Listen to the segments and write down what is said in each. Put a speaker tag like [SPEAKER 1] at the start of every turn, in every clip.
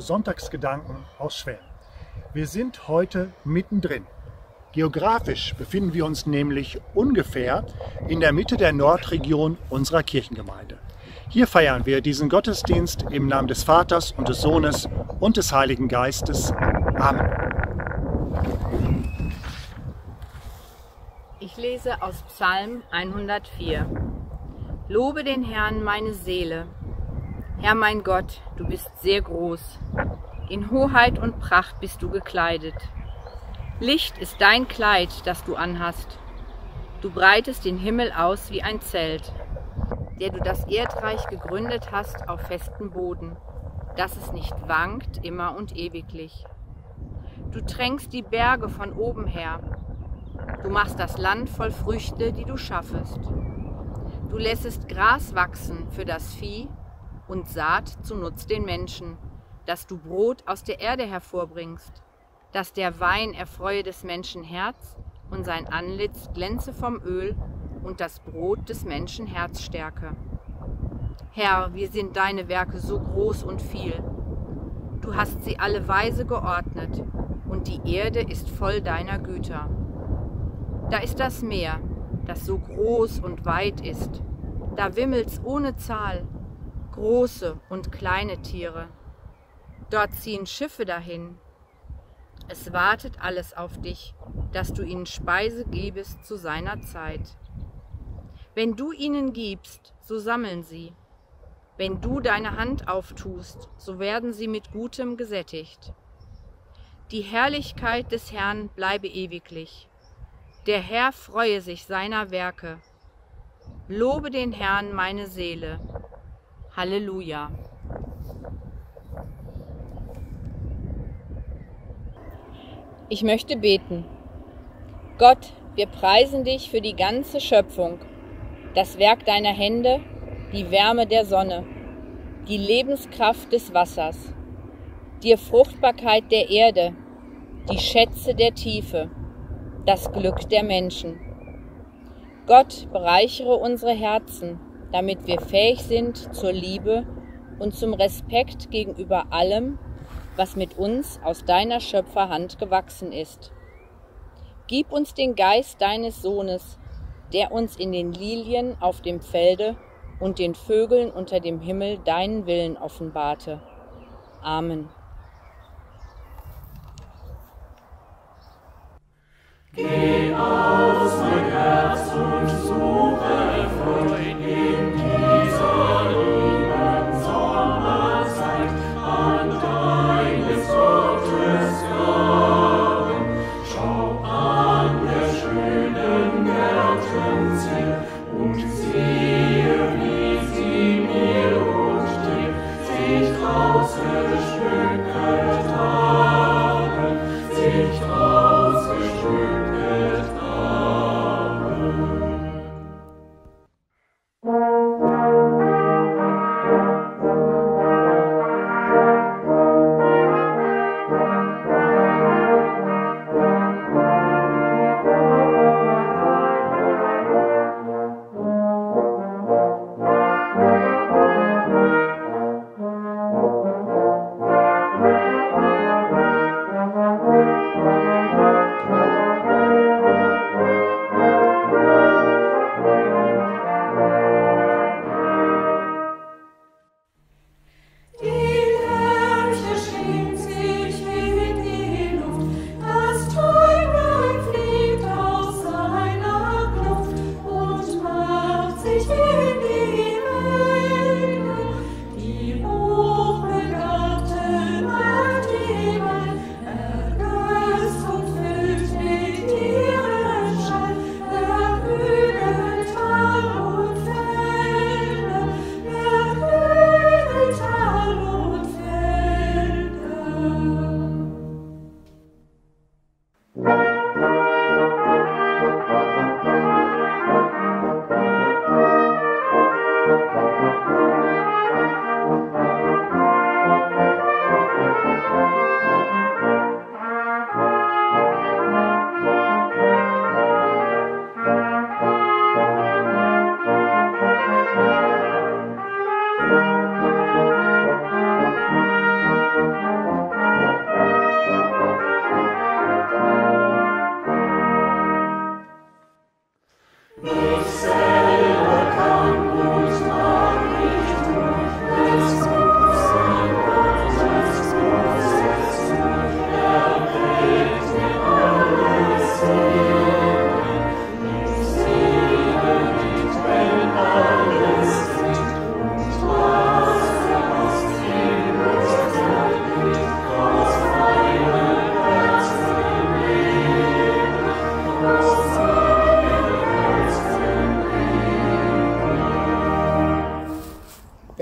[SPEAKER 1] Sonntagsgedanken aus Schweren. Wir sind heute mittendrin. Geografisch befinden wir uns nämlich ungefähr in der Mitte der Nordregion unserer Kirchengemeinde. Hier feiern wir diesen Gottesdienst im Namen des Vaters und des Sohnes und des Heiligen Geistes. Amen.
[SPEAKER 2] Ich lese aus Psalm 104. Lobe den Herrn meine Seele. Herr mein Gott, du bist sehr groß. In Hoheit und Pracht bist du gekleidet. Licht ist dein Kleid, das du anhast. Du breitest den Himmel aus wie ein Zelt der du das Erdreich gegründet hast auf festem Boden, dass es nicht wankt immer und ewiglich. Du tränkst die Berge von oben her. Du machst das Land voll Früchte, die du schaffest. Du lässest Gras wachsen für das Vieh und Saat zu Nutz den Menschen, dass du Brot aus der Erde hervorbringst, dass der Wein erfreue des Menschen Herz und sein Antlitz glänze vom Öl und das Brot des Menschen Herzstärke. Herr, wir sind deine Werke so groß und viel. Du hast sie alle weise geordnet, und die Erde ist voll deiner Güter. Da ist das Meer, das so groß und weit ist. Da wimmelt's ohne Zahl, große und kleine Tiere. Dort ziehen Schiffe dahin. Es wartet alles auf dich, dass du ihnen Speise gebest zu seiner Zeit. Wenn du ihnen gibst, so sammeln sie. Wenn du deine Hand auftust, so werden sie mit Gutem gesättigt. Die Herrlichkeit des Herrn bleibe ewiglich. Der Herr freue sich seiner Werke. Lobe den Herrn meine Seele. Halleluja. Ich möchte beten. Gott, wir preisen dich für die ganze Schöpfung das Werk deiner Hände, die Wärme der Sonne, die Lebenskraft des Wassers, die Fruchtbarkeit der Erde, die Schätze der Tiefe, das Glück der Menschen. Gott, bereichere unsere Herzen, damit wir fähig sind zur Liebe und zum Respekt gegenüber allem, was mit uns aus deiner Schöpferhand gewachsen ist. Gib uns den Geist deines Sohnes, der uns in den Lilien auf dem Felde und den Vögeln unter dem Himmel deinen Willen offenbarte. Amen.
[SPEAKER 3] Geh aus, mein Herz, und suche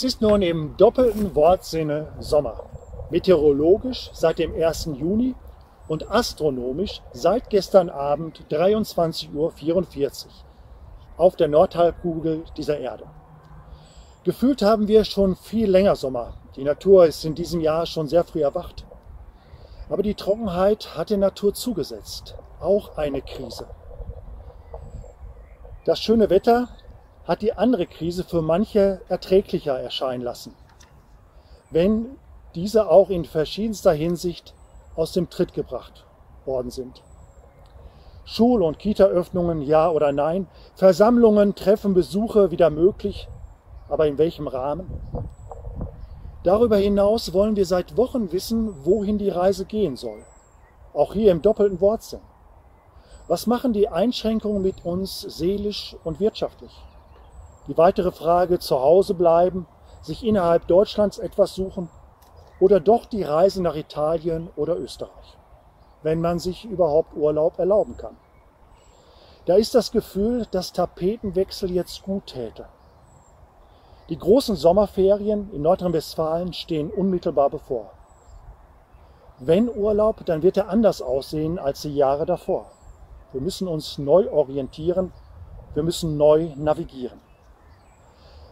[SPEAKER 1] Es ist nun im doppelten Wortsinne Sommer. Meteorologisch seit dem 1. Juni und astronomisch seit gestern Abend 23.44 Uhr auf der Nordhalbkugel dieser Erde. Gefühlt haben wir schon viel länger Sommer. Die Natur ist in diesem Jahr schon sehr früh erwacht. Aber die Trockenheit hat der Natur zugesetzt. Auch eine Krise. Das schöne Wetter hat die andere Krise für manche erträglicher erscheinen lassen, wenn diese auch in verschiedenster Hinsicht aus dem Tritt gebracht worden sind. Schul- und Kita-Öffnungen ja oder nein, Versammlungen, Treffen, Besuche wieder möglich, aber in welchem Rahmen? Darüber hinaus wollen wir seit Wochen wissen, wohin die Reise gehen soll. Auch hier im doppelten Wortsinn. Was machen die Einschränkungen mit uns seelisch und wirtschaftlich? Die weitere Frage, zu Hause bleiben, sich innerhalb Deutschlands etwas suchen oder doch die Reise nach Italien oder Österreich, wenn man sich überhaupt Urlaub erlauben kann. Da ist das Gefühl, dass Tapetenwechsel jetzt gut täte. Die großen Sommerferien in Nordrhein-Westfalen stehen unmittelbar bevor. Wenn Urlaub, dann wird er anders aussehen als die Jahre davor. Wir müssen uns neu orientieren, wir müssen neu navigieren.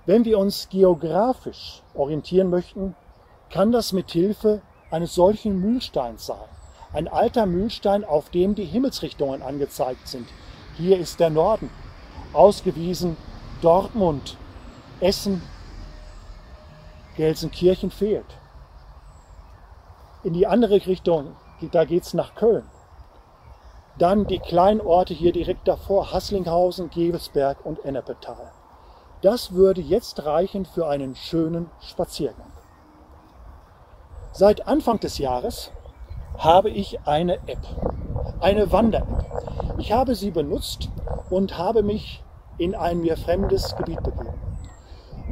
[SPEAKER 1] Wenn wir uns geografisch orientieren möchten, kann das mit Hilfe eines solchen Mühlsteins sein. Ein alter Mühlstein, auf dem die Himmelsrichtungen angezeigt sind. Hier ist der Norden, ausgewiesen Dortmund, Essen, Gelsenkirchen fehlt. In die andere Richtung, da geht es nach Köln. Dann die kleinen Orte hier direkt davor, Hasslinghausen, Gevelsberg und Ennepetal. Das würde jetzt reichen für einen schönen Spaziergang. Seit Anfang des Jahres habe ich eine App, eine Wander-App. Ich habe sie benutzt und habe mich in ein mir fremdes Gebiet begeben.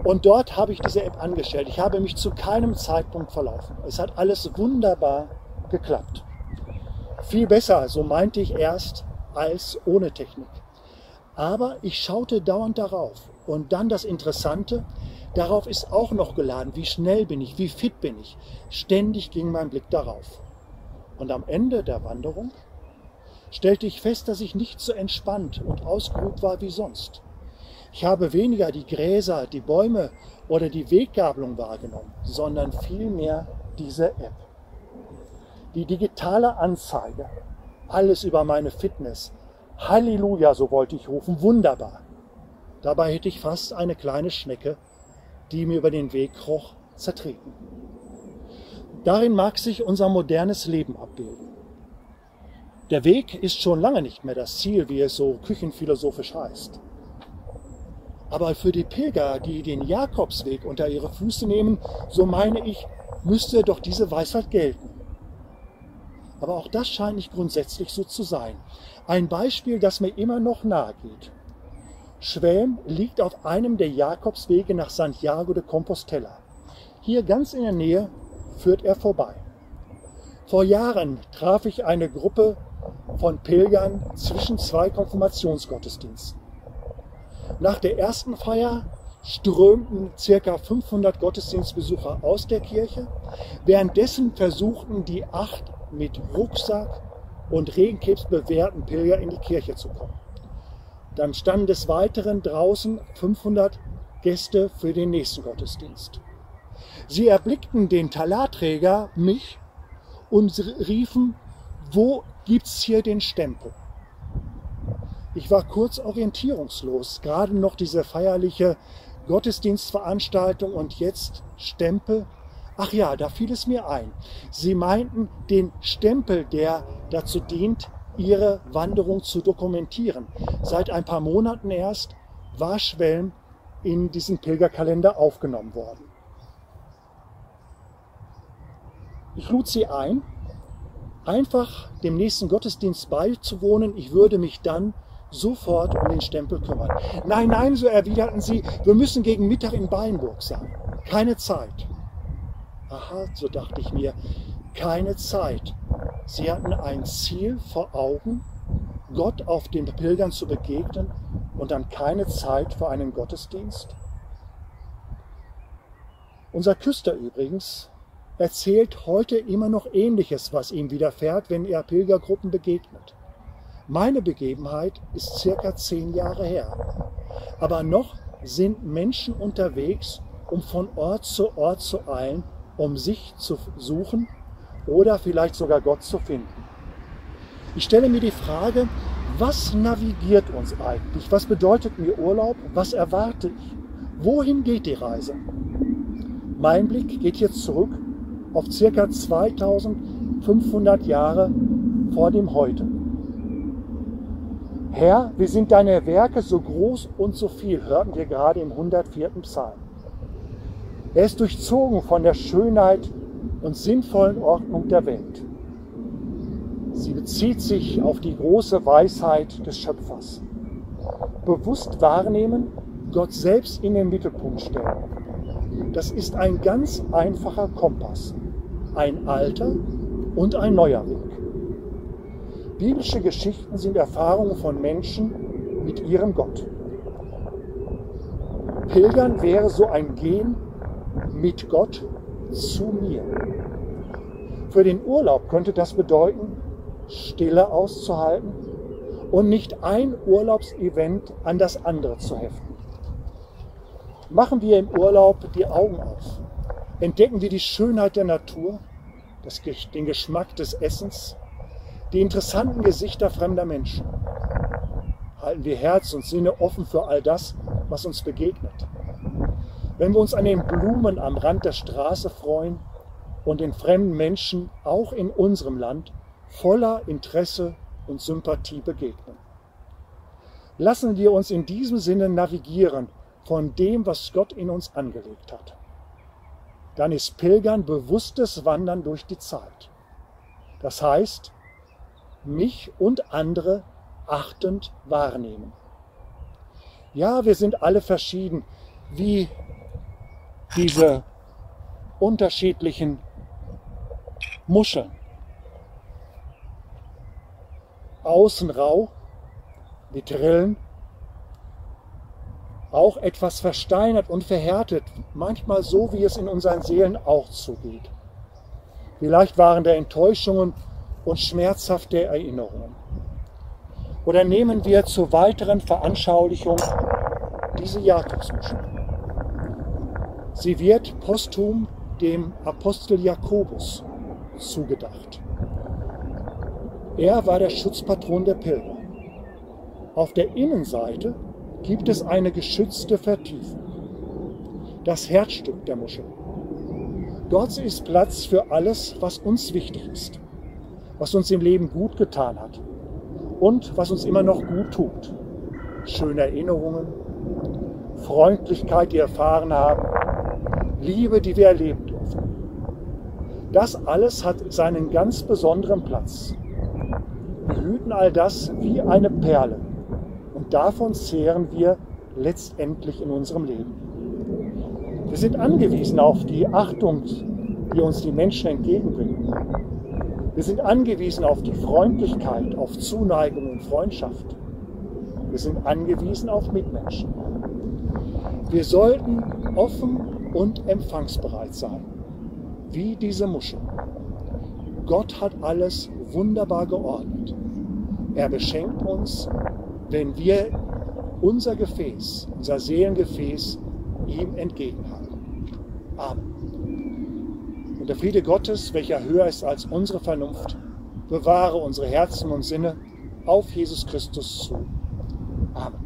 [SPEAKER 1] Und dort habe ich diese App angestellt. Ich habe mich zu keinem Zeitpunkt verlaufen. Es hat alles wunderbar geklappt. Viel besser, so meinte ich erst, als ohne Technik. Aber ich schaute dauernd darauf. Und dann das Interessante, darauf ist auch noch geladen, wie schnell bin ich, wie fit bin ich. Ständig ging mein Blick darauf. Und am Ende der Wanderung stellte ich fest, dass ich nicht so entspannt und ausgeruht war wie sonst. Ich habe weniger die Gräser, die Bäume oder die Weggabelung wahrgenommen, sondern vielmehr diese App. Die digitale Anzeige, alles über meine Fitness. Halleluja, so wollte ich rufen, wunderbar. Dabei hätte ich fast eine kleine Schnecke, die mir über den Weg kroch, zertreten. Darin mag sich unser modernes Leben abbilden. Der Weg ist schon lange nicht mehr das Ziel, wie es so küchenphilosophisch heißt. Aber für die Pilger, die den Jakobsweg unter ihre Füße nehmen, so meine ich, müsste doch diese Weisheit gelten. Aber auch das scheint nicht grundsätzlich so zu sein. Ein Beispiel, das mir immer noch nahe geht. Schwelm liegt auf einem der Jakobswege nach Santiago de Compostela. Hier ganz in der Nähe führt er vorbei. Vor Jahren traf ich eine Gruppe von Pilgern zwischen zwei Konfirmationsgottesdiensten. Nach der ersten Feier strömten ca. 500 Gottesdienstbesucher aus der Kirche. Währenddessen versuchten die acht mit Rucksack und Regenkrebs bewehrten Pilger in die Kirche zu kommen. Dann standen des Weiteren draußen 500 Gäste für den nächsten Gottesdienst. Sie erblickten den Talarträger, mich, und riefen, wo gibt's hier den Stempel? Ich war kurz orientierungslos, gerade noch diese feierliche Gottesdienstveranstaltung und jetzt Stempel. Ach ja, da fiel es mir ein. Sie meinten den Stempel, der dazu dient, ihre Wanderung zu dokumentieren. Seit ein paar Monaten erst war Schwelm in diesen Pilgerkalender aufgenommen worden. Ich lud sie ein, einfach dem nächsten Gottesdienst beizuwohnen. Ich würde mich dann sofort um den Stempel kümmern. Nein, nein, so erwiderten sie, wir müssen gegen Mittag in Beinburg sein. Keine Zeit. Aha, so dachte ich mir, keine Zeit. Sie hatten ein Ziel vor Augen, Gott auf den Pilgern zu begegnen und dann keine Zeit für einen Gottesdienst? Unser Küster übrigens erzählt heute immer noch Ähnliches, was ihm widerfährt, wenn er Pilgergruppen begegnet. Meine Begebenheit ist circa zehn Jahre her. Aber noch sind Menschen unterwegs, um von Ort zu Ort zu eilen, um sich zu suchen oder vielleicht sogar Gott zu finden. Ich stelle mir die Frage, was navigiert uns eigentlich? Was bedeutet mir Urlaub? Was erwarte ich? Wohin geht die Reise? Mein Blick geht jetzt zurück auf circa 2500 Jahre vor dem Heute. Herr, wie sind deine Werke so groß und so viel, hörten wir gerade im 104. Psalm. Er ist durchzogen von der Schönheit und sinnvollen Ordnung der Welt. Sie bezieht sich auf die große Weisheit des Schöpfers. Bewusst wahrnehmen, Gott selbst in den Mittelpunkt stellen. Das ist ein ganz einfacher Kompass, ein alter und ein neuer Weg. Biblische Geschichten sind Erfahrungen von Menschen mit ihrem Gott. Pilgern wäre so ein Gehen mit Gott zu mir. Für den Urlaub könnte das bedeuten, Stille auszuhalten und nicht ein Urlaubsevent an das andere zu heften. Machen wir im Urlaub die Augen auf. Entdecken wir die Schönheit der Natur, das, den Geschmack des Essens, die interessanten Gesichter fremder Menschen. Halten wir Herz und Sinne offen für all das, was uns begegnet. Wenn wir uns an den Blumen am Rand der Straße freuen und den fremden Menschen auch in unserem Land voller Interesse und Sympathie begegnen. Lassen wir uns in diesem Sinne navigieren von dem, was Gott in uns angelegt hat. Dann ist Pilgern bewusstes Wandern durch die Zeit. Das heißt, mich und andere achtend wahrnehmen. Ja, wir sind alle verschieden, wie diese unterschiedlichen Muscheln. außen rau, mit Rillen, auch etwas versteinert und verhärtet, manchmal so, wie es in unseren Seelen auch zugeht. Vielleicht waren da Enttäuschungen und schmerzhafte Erinnerungen. Oder nehmen wir zur weiteren Veranschaulichung diese Jakobsmuschel. Sie wird posthum dem Apostel Jakobus zugedacht. Er war der Schutzpatron der Pilger. Auf der Innenseite gibt es eine geschützte Vertiefung, das Herzstück der Muschel. Dort ist Platz für alles, was uns wichtig ist, was uns im Leben gut getan hat und was uns immer noch gut tut. Schöne Erinnerungen, Freundlichkeit, die erfahren haben, Liebe, die wir erleben durften. Das alles hat seinen ganz besonderen Platz behüten all das wie eine Perle. Und davon zehren wir letztendlich in unserem Leben. Wir sind angewiesen auf die Achtung, die uns die Menschen entgegenbringen. Wir sind angewiesen auf die Freundlichkeit, auf Zuneigung und Freundschaft. Wir sind angewiesen auf Mitmenschen. Wir sollten offen und empfangsbereit sein, wie diese Muschel. Gott hat alles wunderbar geordnet. Er beschenkt uns, wenn wir unser Gefäß, unser Seelengefäß ihm entgegenhalten. Amen. Und der Friede Gottes, welcher höher ist als unsere Vernunft, bewahre unsere Herzen und Sinne auf Jesus Christus zu. Amen.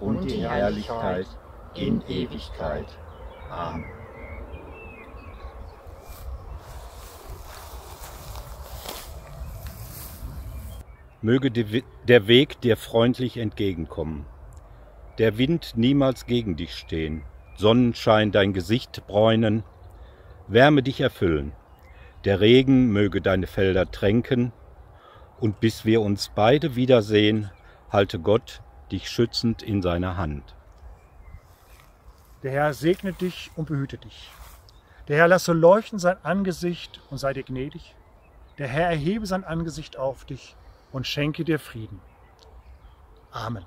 [SPEAKER 1] und die Herrlichkeit in Ewigkeit. Amen.
[SPEAKER 4] Möge der Weg dir freundlich entgegenkommen, der Wind niemals gegen dich stehen, Sonnenschein dein Gesicht bräunen, Wärme dich erfüllen, der Regen möge deine Felder tränken, und bis wir uns beide wiedersehen, halte Gott dich schützend in seiner Hand.
[SPEAKER 1] Der Herr segne dich und behüte dich. Der Herr lasse leuchten sein Angesicht und sei dir gnädig. Der Herr erhebe sein Angesicht auf dich und schenke dir Frieden. Amen.